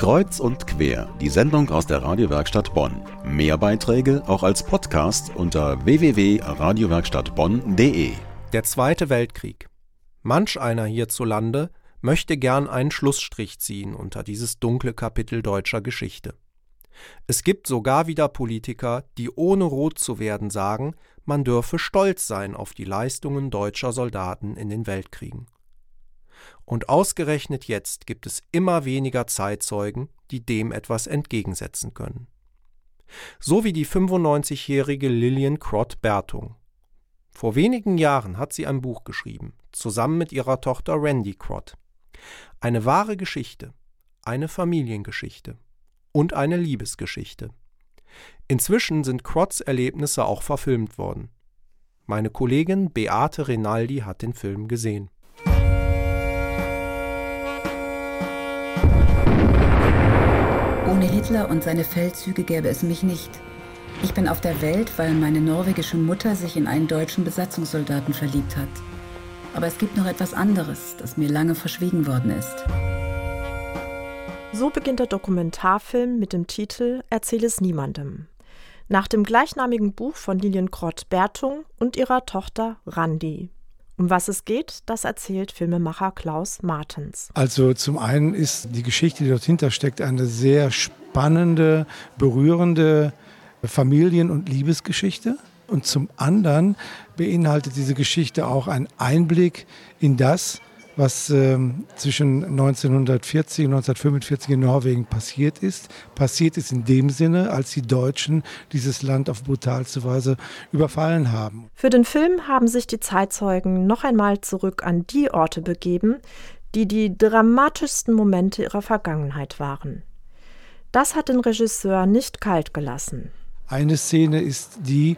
Kreuz und quer, die Sendung aus der Radiowerkstatt Bonn. Mehr Beiträge auch als Podcast unter www.radiowerkstattbonn.de. Der Zweite Weltkrieg. Manch einer hierzulande möchte gern einen Schlussstrich ziehen unter dieses dunkle Kapitel deutscher Geschichte. Es gibt sogar wieder Politiker, die ohne rot zu werden sagen, man dürfe stolz sein auf die Leistungen deutscher Soldaten in den Weltkriegen. Und ausgerechnet jetzt gibt es immer weniger Zeitzeugen, die dem etwas entgegensetzen können. So wie die 95-jährige Lillian Crott Bertung. Vor wenigen Jahren hat sie ein Buch geschrieben, zusammen mit ihrer Tochter Randy Crott. Eine wahre Geschichte, eine Familiengeschichte und eine Liebesgeschichte. Inzwischen sind Crotts Erlebnisse auch verfilmt worden. Meine Kollegin Beate Rinaldi hat den Film gesehen. Hitler und seine Feldzüge gäbe es mich nicht. Ich bin auf der Welt, weil meine norwegische Mutter sich in einen deutschen Besatzungssoldaten verliebt hat. Aber es gibt noch etwas anderes, das mir lange verschwiegen worden ist. So beginnt der Dokumentarfilm mit dem Titel Erzähl es niemandem. Nach dem gleichnamigen Buch von Lilian Krott-Bertung und ihrer Tochter Randi. Um was es geht, das erzählt Filmemacher Klaus Martens. Also zum einen ist die Geschichte, die dahinter steckt, eine sehr spannende, berührende Familien- und Liebesgeschichte. Und zum anderen beinhaltet diese Geschichte auch einen Einblick in das, was ähm, zwischen 1940 und 1945 in Norwegen passiert ist. Passiert ist in dem Sinne, als die Deutschen dieses Land auf brutalste Weise überfallen haben. Für den Film haben sich die Zeitzeugen noch einmal zurück an die Orte begeben, die die dramatischsten Momente ihrer Vergangenheit waren. Das hat den Regisseur nicht kalt gelassen. Eine Szene ist die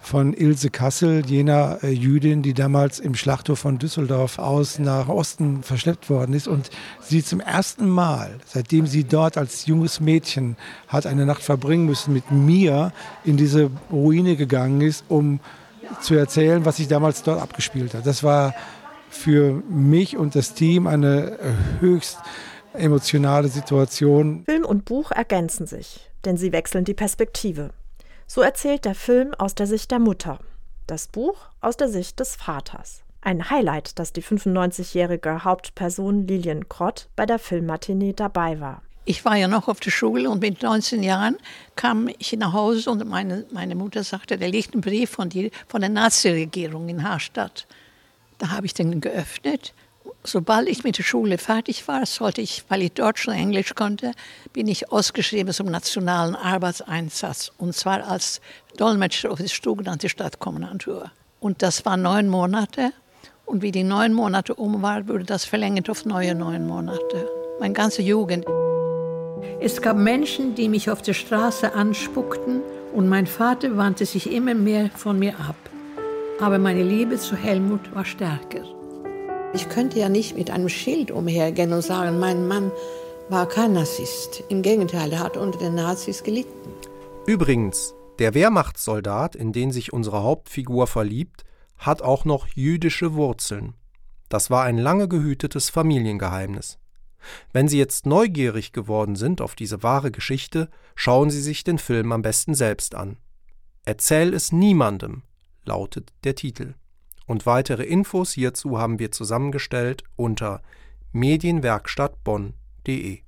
von Ilse Kassel, jener äh, Jüdin, die damals im Schlachthof von Düsseldorf aus nach Osten verschleppt worden ist und sie zum ersten Mal, seitdem sie dort als junges Mädchen hat eine Nacht verbringen müssen, mit mir in diese Ruine gegangen ist, um zu erzählen, was sich damals dort abgespielt hat. Das war für mich und das Team eine höchst emotionale Situation. Film und Buch ergänzen sich, denn sie wechseln die Perspektive. So erzählt der Film aus der Sicht der Mutter, das Buch aus der Sicht des Vaters. Ein Highlight, dass die 95-jährige Hauptperson Lilian Krott bei der Filmmatinee dabei war. Ich war ja noch auf der Schule und mit 19 Jahren kam ich nach Hause und meine, meine Mutter sagte, da liegt ein Brief von, die, von der Nazi-Regierung in Harstadt. Da habe ich den geöffnet sobald ich mit der Schule fertig war, sollte ich, weil ich Deutsch und Englisch konnte, bin ich ausgeschrieben zum nationalen Arbeitseinsatz. Und zwar als Dolmetscher auf die sogenannte Stadtkommandantur. Und das war neun Monate. Und wie die neun Monate um waren, wurde das verlängert auf neue neun Monate. Meine ganze Jugend. Es gab Menschen, die mich auf der Straße anspuckten und mein Vater wandte sich immer mehr von mir ab. Aber meine Liebe zu Helmut war stärker. Ich könnte ja nicht mit einem Schild umhergehen und sagen, mein Mann war kein Narzisst. Im Gegenteil, er hat unter den Nazis gelitten. Übrigens, der Wehrmachtssoldat, in den sich unsere Hauptfigur verliebt, hat auch noch jüdische Wurzeln. Das war ein lange gehütetes Familiengeheimnis. Wenn Sie jetzt neugierig geworden sind auf diese wahre Geschichte, schauen Sie sich den Film am besten selbst an. Erzähl es niemandem, lautet der Titel. Und weitere Infos hierzu haben wir zusammengestellt unter medienwerkstattbonn.de